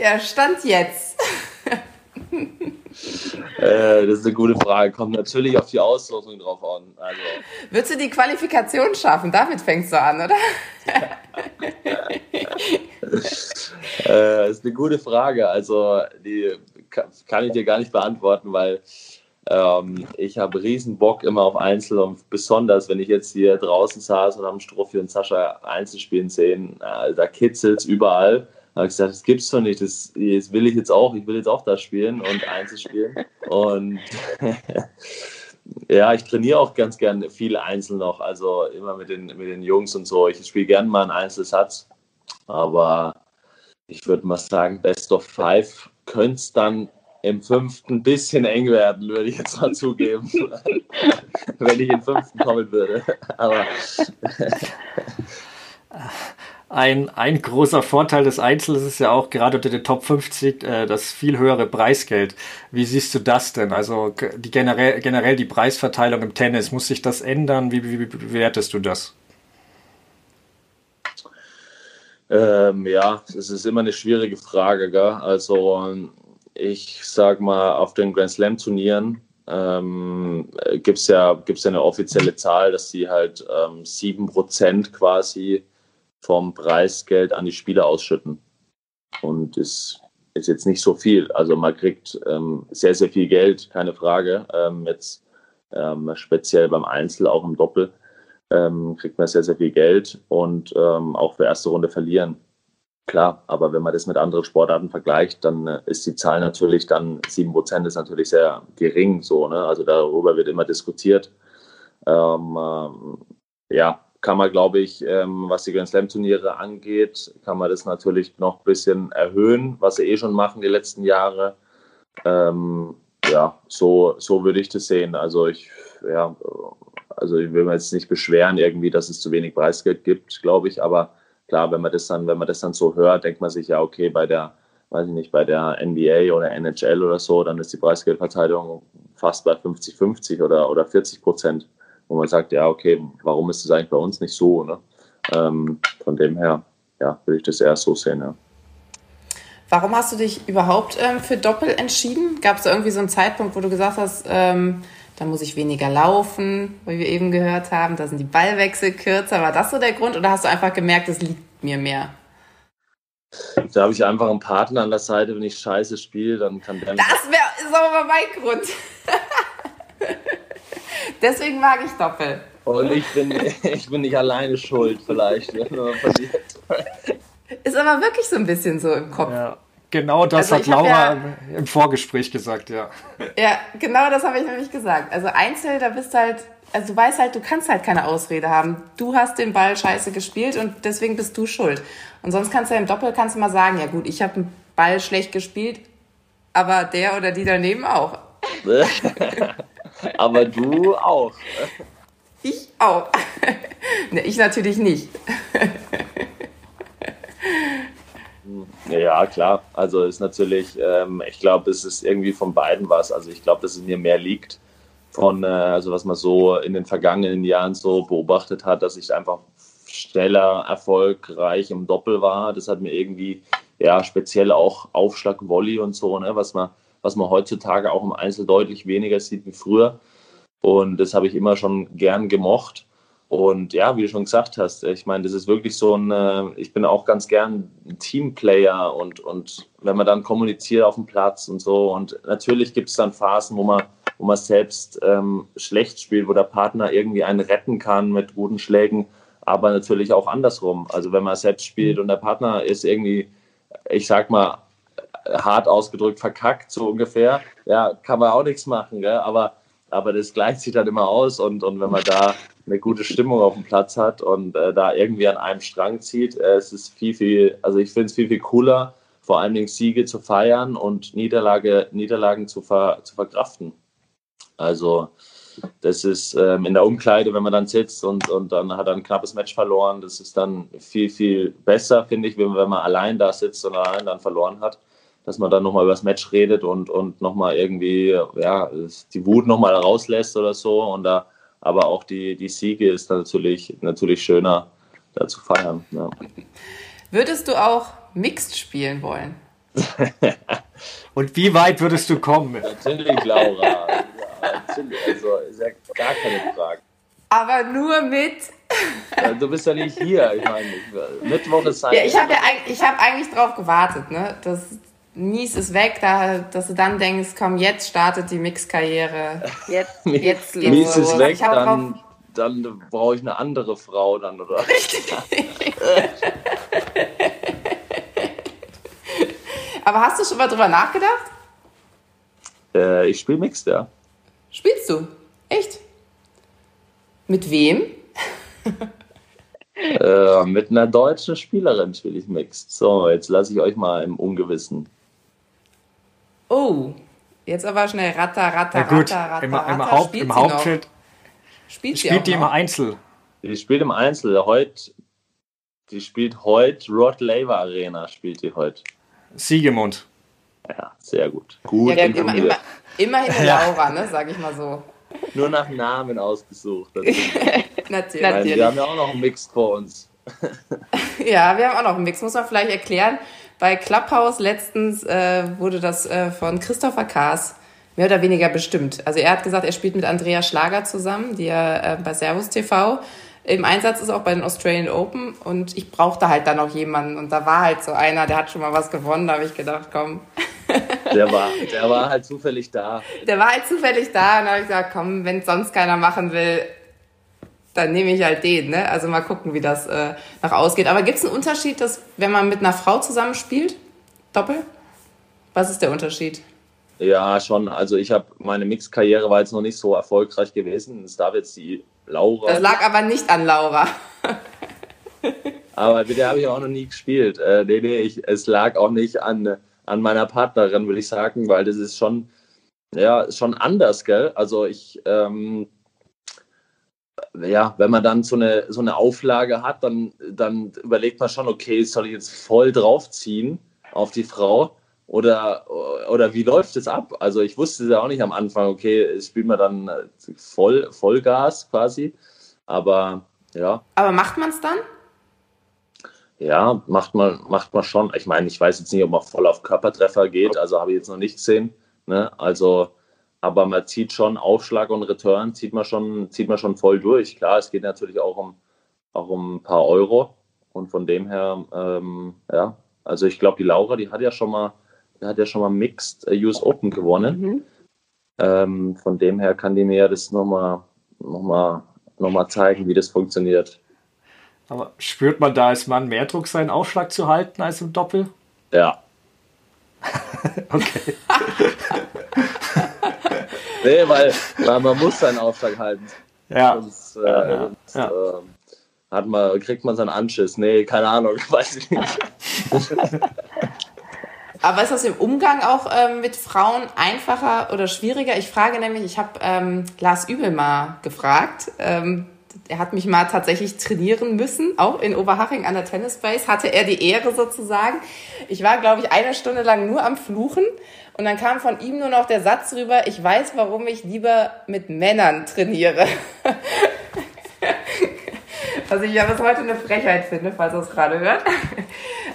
Ja, Stand jetzt. [LAUGHS] äh, das ist eine gute Frage. Kommt natürlich auf die Auslosung drauf an. Also. Würdest du die Qualifikation schaffen? Damit fängst du an, oder? [LAUGHS] äh, ist eine gute Frage. Also, die kann ich dir gar nicht beantworten, weil ähm, ich habe riesen Bock immer auf Einzel und besonders, wenn ich jetzt hier draußen saß und haben Strophi und Sascha Einzel spielen sehen, äh, da kitzelt es überall. Da habe ich gesagt, das gibt's doch nicht, das, das will ich jetzt auch, ich will jetzt auch da spielen und Einzel spielen. [LAUGHS] Und [LAUGHS] ja, ich trainiere auch ganz gern viel Einzel noch, also immer mit den, mit den Jungs und so. Ich spiele gerne mal einen Einzelsatz, aber ich würde mal sagen, Best of Five könnte es dann im fünften ein bisschen eng werden, würde ich jetzt mal zugeben. [LAUGHS] Wenn ich im fünften kommen würde. Aber. Ein, ein großer Vorteil des Einzels ist ja auch gerade unter den Top 50 äh, das viel höhere Preisgeld. Wie siehst du das denn? Also die generell, generell die Preisverteilung im Tennis, muss sich das ändern? Wie, wie, wie bewertest du das? Ähm, ja, es ist immer eine schwierige Frage. Gell? Also ich sag mal, auf den Grand Slam Turnieren ähm, gibt es ja, gibt's ja eine offizielle Zahl, dass sie halt ähm, 7% quasi vom Preisgeld an die Spieler ausschütten. Und ist, ist jetzt nicht so viel. Also man kriegt ähm, sehr, sehr viel Geld, keine Frage. Ähm, jetzt ähm, speziell beim Einzel, auch im Doppel, ähm, kriegt man sehr, sehr viel Geld und ähm, auch für erste Runde verlieren Klar, aber wenn man das mit anderen Sportarten vergleicht, dann äh, ist die Zahl natürlich dann, 7% ist natürlich sehr gering so, ne? Also darüber wird immer diskutiert. Ähm, ähm, ja, kann man, glaube ich, ähm, was die Grand Slam Turniere angeht, kann man das natürlich noch ein bisschen erhöhen, was sie eh schon machen die letzten Jahre. Ähm, ja, so, so würde ich das sehen. Also ich, ja, also ich will mir jetzt nicht beschweren irgendwie, dass es zu wenig Preisgeld gibt, glaube ich, aber klar, wenn man das dann, wenn man das dann so hört, denkt man sich ja, okay, bei der, weiß ich nicht, bei der NBA oder NHL oder so, dann ist die Preisgeldverteilung fast bei 50-50 oder, oder 40 Prozent, wo man sagt, ja, okay, warum ist das eigentlich bei uns nicht so? Ne? Ähm, von dem her, ja, würde ich das eher so sehen, ja. Warum hast du dich überhaupt ähm, für Doppel entschieden? Gab es irgendwie so einen Zeitpunkt, wo du gesagt hast, ähm, dann muss ich weniger laufen, wie wir eben gehört haben. Da sind die Ballwechsel kürzer. War das so der Grund oder hast du einfach gemerkt, es liegt mir mehr? Da habe ich einfach einen Partner an der Seite, wenn ich scheiße spiele, dann kann der. Das wär, ist aber mein Grund. [LAUGHS] Deswegen mag ich Doppel. Und ich bin, ich bin nicht alleine schuld, vielleicht, wenn man verliert. Ist aber wirklich so ein bisschen so im Kopf. Ja. Genau das also hat Laura ja, im Vorgespräch gesagt, ja. Ja, genau das habe ich nämlich gesagt. Also Einzel, da bist du halt, also du weißt halt, du kannst halt keine Ausrede haben. Du hast den Ball scheiße gespielt und deswegen bist du schuld. Und sonst kannst du ja im Doppel kannst du mal sagen, ja gut, ich habe den Ball schlecht gespielt, aber der oder die daneben auch. [LAUGHS] aber du auch. Ich auch. [LAUGHS] ne, ich natürlich nicht. [LAUGHS] Ja, klar. Also ist natürlich, ähm, ich glaube, es ist irgendwie von beiden was. Also ich glaube, dass es mir mehr liegt von, äh, also was man so in den vergangenen Jahren so beobachtet hat, dass ich einfach schneller erfolgreich im Doppel war. Das hat mir irgendwie, ja, speziell auch Aufschlag, Volley und so, ne, was man, was man heutzutage auch im Einzel deutlich weniger sieht wie früher. Und das habe ich immer schon gern gemocht. Und ja, wie du schon gesagt hast, ich meine, das ist wirklich so ein, äh, ich bin auch ganz gern ein Teamplayer und, und wenn man dann kommuniziert auf dem Platz und so. Und natürlich gibt es dann Phasen, wo man, wo man selbst ähm, schlecht spielt, wo der Partner irgendwie einen retten kann mit guten Schlägen, aber natürlich auch andersrum. Also wenn man selbst spielt und der Partner ist irgendwie, ich sag mal, hart ausgedrückt verkackt, so ungefähr, ja, kann man auch nichts machen, gell? aber aber das gleicht sich dann immer aus und, und wenn man da eine gute Stimmung auf dem Platz hat und äh, da irgendwie an einem Strang zieht, äh, es ist viel, viel, also ich finde es viel, viel cooler, vor allen Dingen Siege zu feiern und Niederlage, Niederlagen zu, ver, zu verkraften. Also das ist ähm, in der Umkleide, wenn man dann sitzt und, und dann hat er ein knappes Match verloren, das ist dann viel, viel besser, finde ich, wenn, wenn man allein da sitzt und allein dann verloren hat dass man dann nochmal über das Match redet und, und nochmal irgendwie, ja, die Wut nochmal rauslässt oder so. Und da aber auch die, die Siege ist natürlich, natürlich schöner, da zu feiern. Ja. Würdest du auch Mixed spielen wollen? [LAUGHS] Und wie weit würdest du kommen? Natürlich, Laura. Ja, natürlich. Also, ist ja gar keine Frage. Aber nur mit. Du bist ja nicht hier. Ich meine, Mittwoch ist halt. Ja, ich habe ja, ich hab eigentlich drauf gewartet, ne? Das Mies ist weg, da, dass du dann denkst, komm, jetzt startet die Mix-Karriere. Jetzt, [LAUGHS] jetzt geht's Mies ist weg, dann, dann brauche ich eine andere Frau dann, oder? Richtig. [LAUGHS] Aber hast du schon mal drüber nachgedacht? Äh, ich spiele Mixed, ja. Spielst du? Echt? Mit wem? äh, mit einer deutschen Spielerin spiele ich Mixed. So, jetzt lasse ich euch mal im Ungewissen. Oh, jetzt aber schnell Ratter, Ratter, ja, gut. Ratter, Ratter, Im, Ratter. Im, Haupt, im Hauptfeld spielt, spielt die im Einzel. Die spielt im Einzel. Heute, die spielt heute Rod Laver Arena, spielt die heute. Siegemund. Ja, sehr gut. Gut. Ja, immer, immer, immerhin eine ja. Laura, ne, sag ich mal so. Nur nach Namen ausgesucht. [LAUGHS] Natürlich. Meine, wir haben ja auch noch einen Mix vor uns. [LAUGHS] ja, wir haben auch noch einen Mix. Muss man vielleicht erklären. Bei Clubhouse letztens äh, wurde das äh, von Christopher Kaas mehr oder weniger bestimmt. Also er hat gesagt, er spielt mit Andrea Schlager zusammen, die ja äh, bei Servus TV im Einsatz ist, auch bei den Australian Open. Und ich brauchte halt dann auch jemanden. Und da war halt so einer, der hat schon mal was gewonnen. Da habe ich gedacht, komm. [LAUGHS] Der war, der war halt zufällig da. Der war halt zufällig da. Und da habe ich gesagt, komm, wenn sonst keiner machen will, dann nehme ich halt den. Ne? Also mal gucken, wie das äh, nach ausgeht. Aber gibt es einen Unterschied, dass wenn man mit einer Frau zusammenspielt? Doppel? Was ist der Unterschied? Ja, schon. Also ich habe meine Mix-Karriere war jetzt noch nicht so erfolgreich gewesen. Es darf jetzt die Laura. Das lag aber nicht an Laura. aber mit der habe ich auch noch nie gespielt. Äh, nee, nee, ich, es lag auch nicht an, an meiner Partnerin, würde ich sagen, weil das ist schon, ja, schon anders, gell? Also ich, ähm, ja, wenn man dann so eine, so eine Auflage hat, dann, dann überlegt man schon, okay, soll ich jetzt voll draufziehen auf die Frau? Oder, oder wie läuft es ab? Also ich wusste ja auch nicht am Anfang, okay, spielt man dann voll, Vollgas quasi. Aber ja. Aber macht man es dann? Ja, macht man, macht man schon. Ich meine, ich weiß jetzt nicht, ob man voll auf Körpertreffer geht, also habe ich jetzt noch nicht gesehen. Ne? Also, aber man zieht schon Aufschlag und Return, zieht man schon, zieht man schon voll durch. Klar, es geht natürlich auch um, auch um ein paar Euro. Und von dem her, ähm, ja, also ich glaube, die Laura, die hat ja schon mal der hat ja schon mal Mixed US Open gewonnen. Mhm. Ähm, von dem her kann die mir das nochmal noch mal, noch mal zeigen, wie das funktioniert. Aber spürt man da als Mann mehr Druck, seinen Aufschlag zu halten als im Doppel? Ja. [LAUGHS] okay. [LAUGHS] nee, weil, weil man muss seinen Aufschlag halten. Ja. Sonst, äh, ja, ja. Sonst, ja. Äh, hat man, kriegt man seinen Anschiss. Nee, keine Ahnung, [LAUGHS] weiß ich nicht. Aber ist das im Umgang auch ähm, mit Frauen einfacher oder schwieriger? Ich frage nämlich, ich habe ähm, Lars Übel mal gefragt. Ähm, er hat mich mal tatsächlich trainieren müssen, auch in Oberhaching an der Tennis Base, hatte er die Ehre sozusagen. Ich war, glaube ich, eine Stunde lang nur am Fluchen und dann kam von ihm nur noch der Satz rüber, ich weiß, warum ich lieber mit Männern trainiere. [LAUGHS] Was ich ja bis heute eine Frechheit finde, falls er es gerade hört.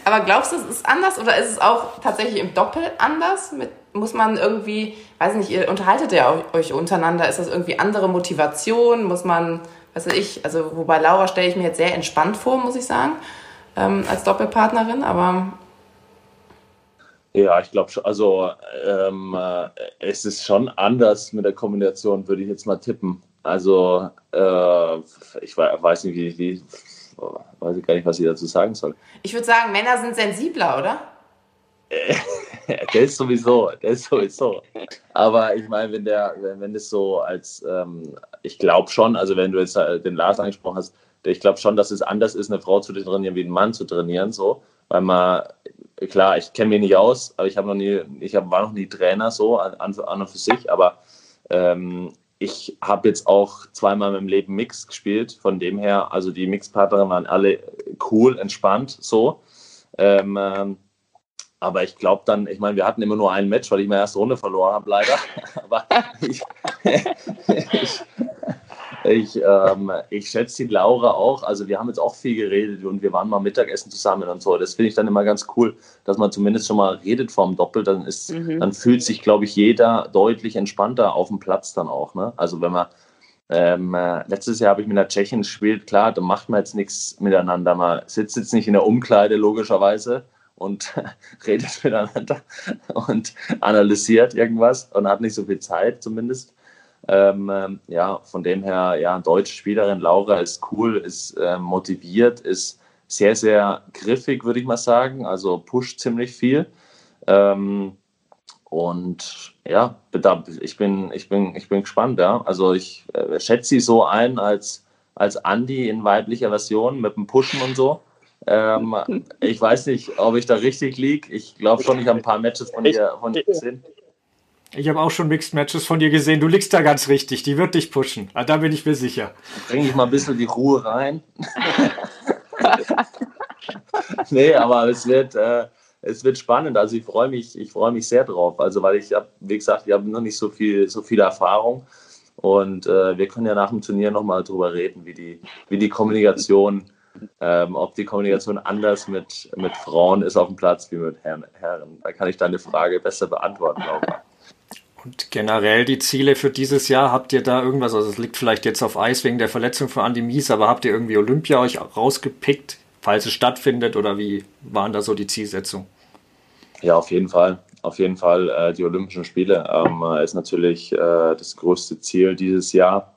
Aber glaubst du, es ist anders oder ist es auch tatsächlich im Doppel anders? Mit, muss man irgendwie, weiß nicht, ihr unterhaltet ja euch untereinander, ist das irgendwie andere Motivation? Muss man, weiß ich, also wobei Laura stelle ich mir jetzt sehr entspannt vor, muss ich sagen, ähm, als Doppelpartnerin, aber. Ja, ich glaube schon, also ähm, äh, es ist schon anders mit der Kombination, würde ich jetzt mal tippen. Also äh, ich weiß nicht, wie, wie weiß ich gar nicht, was ich dazu sagen soll. Ich würde sagen, Männer sind sensibler, oder? [LAUGHS] der ist sowieso, der ist sowieso. Aber ich meine, wenn der, wenn, wenn das so als, ähm, ich glaube schon, also wenn du jetzt den Lars angesprochen hast, ich glaube schon, dass es anders ist, eine Frau zu trainieren, wie einen Mann zu trainieren, so, weil man, klar, ich kenne mich nicht aus, aber ich habe noch nie, ich hab, war noch nie Trainer so an, an und für sich, aber ähm, ich habe jetzt auch zweimal im Leben Mix gespielt, von dem her, also die Mixpartner waren alle cool, entspannt, so. Ähm, ähm, aber ich glaube dann, ich meine, wir hatten immer nur ein Match, weil ich meine erste Runde verloren habe, leider. [LAUGHS] aber ich, ich, ich, ähm, ich schätze die Laura auch. Also wir haben jetzt auch viel geredet und wir waren mal Mittagessen zusammen und so. Das finde ich dann immer ganz cool, dass man zumindest schon mal redet vorm Doppel. Dann, ist, mhm. dann fühlt sich, glaube ich, jeder deutlich entspannter auf dem Platz dann auch. Ne? Also wenn man ähm, äh, letztes Jahr habe ich mit einer Tschechin gespielt, klar, da macht man jetzt nichts miteinander. Man sitzt jetzt nicht in der Umkleide, logischerweise, und [LAUGHS] redet miteinander und analysiert irgendwas und hat nicht so viel Zeit zumindest. Ähm, ähm, ja, von dem her, ja, deutsche Spielerin Laura ist cool, ist äh, motiviert, ist sehr, sehr griffig, würde ich mal sagen. Also pusht ziemlich viel. Ähm, und ja, ich bin, ich bin, ich bin gespannt, ja. Also ich äh, schätze sie so ein als, als Andi in weiblicher Version mit dem Pushen und so. Ähm, ich weiß nicht, ob ich da richtig liege. Ich glaube schon, ich habe ein paar Matches von dir, von dir gesehen. Ich habe auch schon Mixed Matches von dir gesehen. Du liegst da ganz richtig. Die wird dich pushen. Ah, da bin ich mir sicher. Bring ich mal ein bisschen die Ruhe rein. [LAUGHS] nee, aber es wird, äh, es wird spannend. Also ich freue mich, ich freue mich sehr drauf. Also weil ich habe, wie gesagt, ich habe noch nicht so viel, so viel Erfahrung. Und äh, wir können ja nach dem Turnier nochmal drüber reden, wie die, wie die Kommunikation, ähm, ob die Kommunikation anders mit, mit Frauen ist auf dem Platz wie mit Herren. Herren. Da kann ich deine Frage besser beantworten, Laura. Und generell die Ziele für dieses Jahr, habt ihr da irgendwas, also es liegt vielleicht jetzt auf Eis wegen der Verletzung von Andi Mies, aber habt ihr irgendwie Olympia euch rausgepickt, falls es stattfindet oder wie waren da so die Zielsetzungen? Ja, auf jeden Fall. Auf jeden Fall äh, die Olympischen Spiele ähm, ist natürlich äh, das größte Ziel dieses Jahr.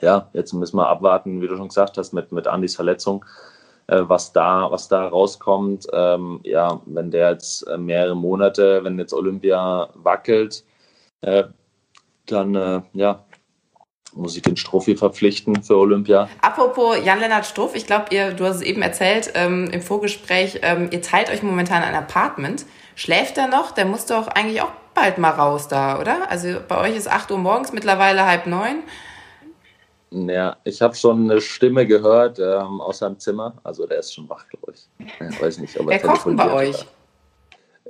Ja, jetzt müssen wir abwarten, wie du schon gesagt hast, mit, mit Andis Verletzung, äh, was, da, was da rauskommt. Ähm, ja, wenn der jetzt äh, mehrere Monate, wenn jetzt Olympia wackelt, äh, dann äh, ja, muss ich den Strophi verpflichten für Olympia. Apropos Jan-Lennart Struff, ich glaube, du hast es eben erzählt ähm, im Vorgespräch, ähm, ihr teilt euch momentan ein Apartment. Schläft er noch? Der muss doch eigentlich auch bald mal raus da, oder? Also bei euch ist 8 Uhr morgens, mittlerweile halb neun. Ja, ich habe schon eine Stimme gehört ähm, aus seinem Zimmer. Also der ist schon wach, glaube ich. Ja, weiß nicht, aber Wer kocht bei euch?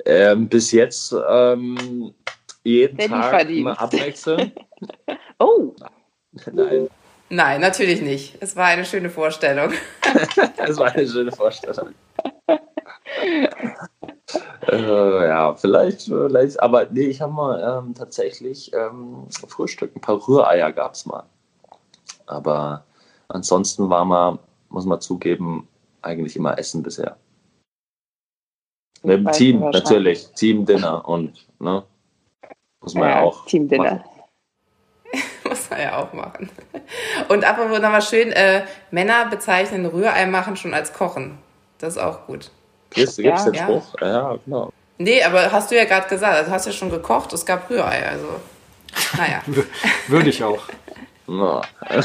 Ähm, bis jetzt ähm, jeden Der Tag immer abwechseln? [LAUGHS] oh. Nein. Nein, natürlich nicht. Es war eine schöne Vorstellung. [LAUGHS] es war eine schöne Vorstellung. [LAUGHS] äh, ja, vielleicht, vielleicht, aber nee, ich habe mal ähm, tatsächlich ähm, Frühstück, ein paar Rühreier gab es mal. Aber ansonsten war man, muss man zugeben, eigentlich immer Essen bisher. Mit dem Team, natürlich. Team Dinner und, ne? Muss man ja, ja auch. Team Dinner. [LAUGHS] Muss man ja auch machen. Und apropos nochmal schön, äh, Männer bezeichnen Rührei machen schon als Kochen. Das ist auch gut. Gibt's, gibt's ja. den Spruch? Ja, genau. Nee, aber hast du ja gerade gesagt, also hast ja schon gekocht, es gab Rührei, also. Naja. [LAUGHS] Würde ich auch. No. [LAUGHS]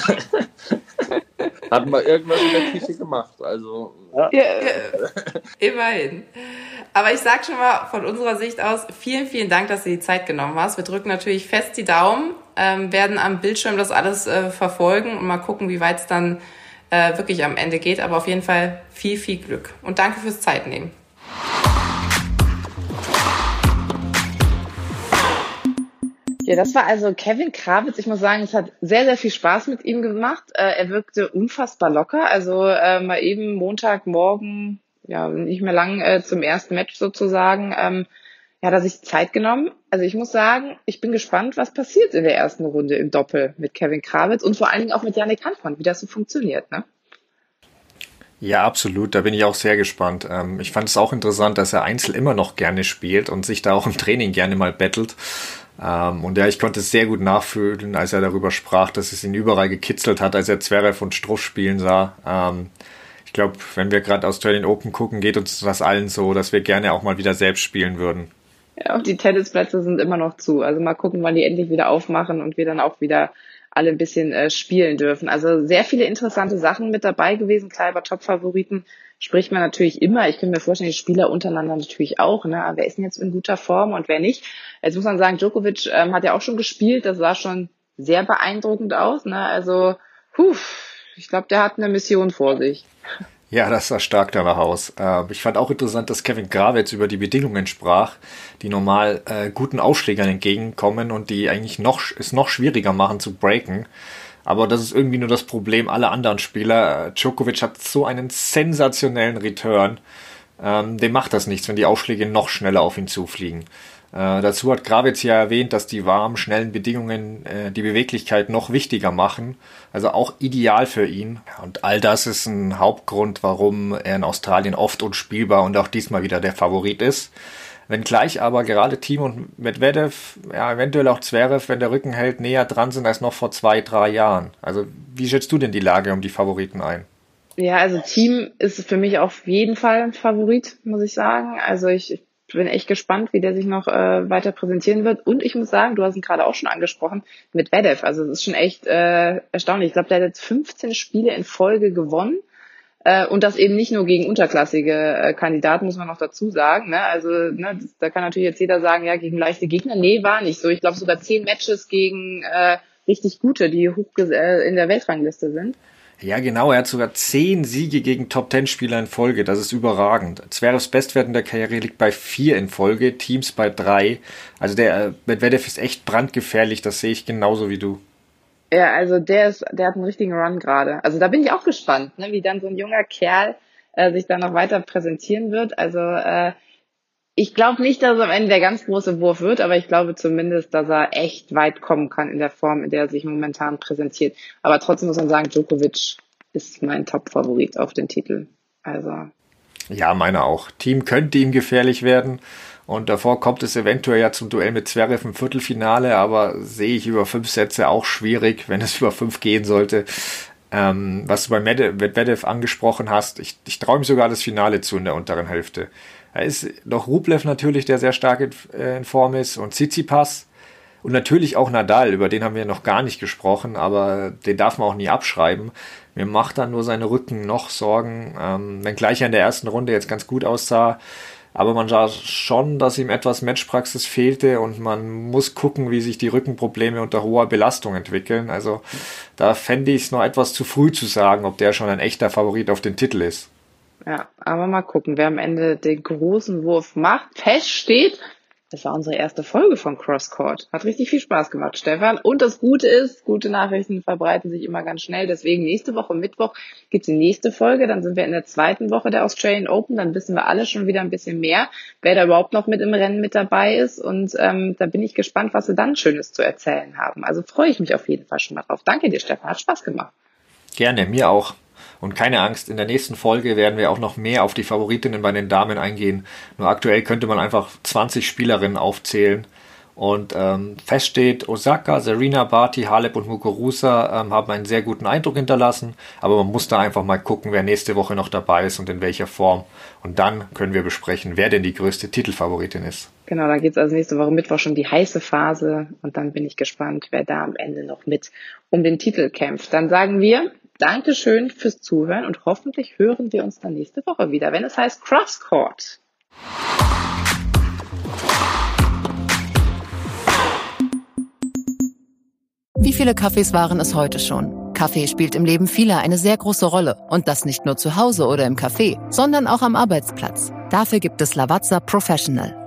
Hat mal irgendwas in der Küche gemacht, also. Ja. ja. [LAUGHS] Immerhin. Aber ich sag schon mal von unserer Sicht aus, vielen, vielen Dank, dass du die Zeit genommen hast. Wir drücken natürlich fest die Daumen, ähm, werden am Bildschirm das alles äh, verfolgen und mal gucken, wie weit es dann äh, wirklich am Ende geht. Aber auf jeden Fall viel, viel Glück. Und danke fürs Zeitnehmen. Ja, das war also Kevin Krawitz. Ich muss sagen, es hat sehr, sehr viel Spaß mit ihm gemacht. Äh, er wirkte unfassbar locker. Also äh, mal eben Montagmorgen ja, nicht mehr lang äh, zum ersten Match sozusagen. Ähm, ja, hat er sich Zeit genommen. Also ich muss sagen, ich bin gespannt, was passiert in der ersten Runde im Doppel mit Kevin Krawitz und vor allen Dingen auch mit Janik Hanfmann, wie das so funktioniert, ne? Ja, absolut. Da bin ich auch sehr gespannt. Ähm, ich fand es auch interessant, dass er Einzel immer noch gerne spielt und sich da auch im Training gerne mal bettelt. Ähm, und ja, ich konnte es sehr gut nachfühlen, als er darüber sprach, dass es ihn überall gekitzelt hat, als er Zverev und Struff spielen sah. Ähm, ich glaube, wenn wir gerade Australian Open gucken, geht uns das allen so, dass wir gerne auch mal wieder selbst spielen würden. Ja, und die Tennisplätze sind immer noch zu. Also mal gucken, wann die endlich wieder aufmachen und wir dann auch wieder alle ein bisschen äh, spielen dürfen. Also sehr viele interessante Sachen mit dabei gewesen. Klar, über Top-Favoriten spricht man natürlich immer. Ich könnte mir vorstellen, die Spieler untereinander natürlich auch. Ne? wer ist denn jetzt in guter Form und wer nicht? Jetzt muss man sagen, Djokovic ähm, hat ja auch schon gespielt. Das sah schon sehr beeindruckend aus. Ne? Also, puh, ich glaube, der hat eine Mission vor sich. Ja, das sah stark danach aus. Äh, ich fand auch interessant, dass Kevin Gravitz über die Bedingungen sprach, die normal äh, guten Ausschlägern entgegenkommen und die eigentlich noch, es noch schwieriger machen zu breaken. Aber das ist irgendwie nur das Problem aller anderen Spieler. Djokovic hat so einen sensationellen Return. Ähm, dem macht das nichts, wenn die Aufschläge noch schneller auf ihn zufliegen. Äh, dazu hat Gravitz ja erwähnt, dass die warmen, schnellen Bedingungen äh, die Beweglichkeit noch wichtiger machen. Also auch ideal für ihn. Und all das ist ein Hauptgrund, warum er in Australien oft unspielbar und auch diesmal wieder der Favorit ist. Wenngleich aber gerade Team und Medvedev, ja, eventuell auch Zverev, wenn der Rücken hält, näher dran sind als noch vor zwei, drei Jahren. Also wie schätzt du denn die Lage um die Favoriten ein? Ja, also Team ist für mich auf jeden Fall ein Favorit, muss ich sagen. Also ich bin echt gespannt, wie der sich noch äh, weiter präsentieren wird. Und ich muss sagen, du hast ihn gerade auch schon angesprochen, mit Vedev. Also es ist schon echt äh, erstaunlich. Ich glaube, der hat jetzt 15 Spiele in Folge gewonnen. Äh, und das eben nicht nur gegen unterklassige äh, Kandidaten, muss man noch dazu sagen. Ne? Also ne, das, da kann natürlich jetzt jeder sagen, ja, gegen leichte Gegner. Nee, war nicht so. Ich glaube sogar zehn Matches gegen äh, richtig gute, die hoch äh, in der Weltrangliste sind. Ja, genau. Er hat sogar zehn Siege gegen Top-10-Spieler in Folge. Das ist überragend. Zverevs Bestwert in der Karriere liegt bei vier in Folge, Teams bei drei. Also der Medvedev ist echt brandgefährlich. Das sehe ich genauso wie du. Ja, also der ist, der hat einen richtigen Run gerade. Also da bin ich auch gespannt, ne, wie dann so ein junger Kerl äh, sich da noch weiter präsentieren wird. Also äh, ich glaube nicht, dass es am Ende der ganz große Wurf wird, aber ich glaube zumindest, dass er echt weit kommen kann in der Form, in der er sich momentan präsentiert. Aber trotzdem muss man sagen, Djokovic ist mein Top-Favorit auf den Titel. Also. Ja, meine auch. Team könnte ihm gefährlich werden. Und davor kommt es eventuell ja zum Duell mit Zverev im Viertelfinale, aber sehe ich über fünf Sätze auch schwierig, [LAUGHS] wenn es über fünf gehen sollte. Ähm, was du bei Medvedev angesprochen hast, ich, ich traue ihm sogar das Finale zu in der unteren Hälfte. Da ist doch Rublev natürlich, der sehr stark in, äh, in Form ist und Tsitsipas und natürlich auch Nadal, über den haben wir noch gar nicht gesprochen, aber den darf man auch nie abschreiben. Mir macht dann nur seine Rücken noch Sorgen, ähm, wenngleich er in der ersten Runde jetzt ganz gut aussah. Aber man sah schon, dass ihm etwas Matchpraxis fehlte und man muss gucken, wie sich die Rückenprobleme unter hoher Belastung entwickeln. Also da fände ich es noch etwas zu früh zu sagen, ob der schon ein echter Favorit auf den Titel ist. Ja, aber mal gucken, wer am Ende den großen Wurf macht. Fest steht, das war unsere erste Folge von Crosscourt. Hat richtig viel Spaß gemacht, Stefan. Und das Gute ist, gute Nachrichten verbreiten sich immer ganz schnell. Deswegen nächste Woche Mittwoch gibt's die nächste Folge. Dann sind wir in der zweiten Woche der Australian Open. Dann wissen wir alle schon wieder ein bisschen mehr, wer da überhaupt noch mit im Rennen mit dabei ist. Und ähm, da bin ich gespannt, was wir dann Schönes zu erzählen haben. Also freue ich mich auf jeden Fall schon mal drauf. Danke dir, Stefan. Hat Spaß gemacht. Gerne, mir auch. Und keine Angst, in der nächsten Folge werden wir auch noch mehr auf die Favoritinnen bei den Damen eingehen. Nur aktuell könnte man einfach 20 Spielerinnen aufzählen. Und ähm, fest steht, Osaka, Serena, Barty, Halep und Muguruza ähm, haben einen sehr guten Eindruck hinterlassen. Aber man muss da einfach mal gucken, wer nächste Woche noch dabei ist und in welcher Form. Und dann können wir besprechen, wer denn die größte Titelfavoritin ist. Genau, da geht's also nächste Woche Mittwoch schon die heiße Phase. Und dann bin ich gespannt, wer da am Ende noch mit um den Titel kämpft. Dann sagen wir Dankeschön fürs Zuhören und hoffentlich hören wir uns dann nächste Woche wieder, wenn es heißt Crosscourt. Wie viele Kaffees waren es heute schon? Kaffee spielt im Leben vieler eine sehr große Rolle. Und das nicht nur zu Hause oder im Café, sondern auch am Arbeitsplatz. Dafür gibt es Lavazza Professional.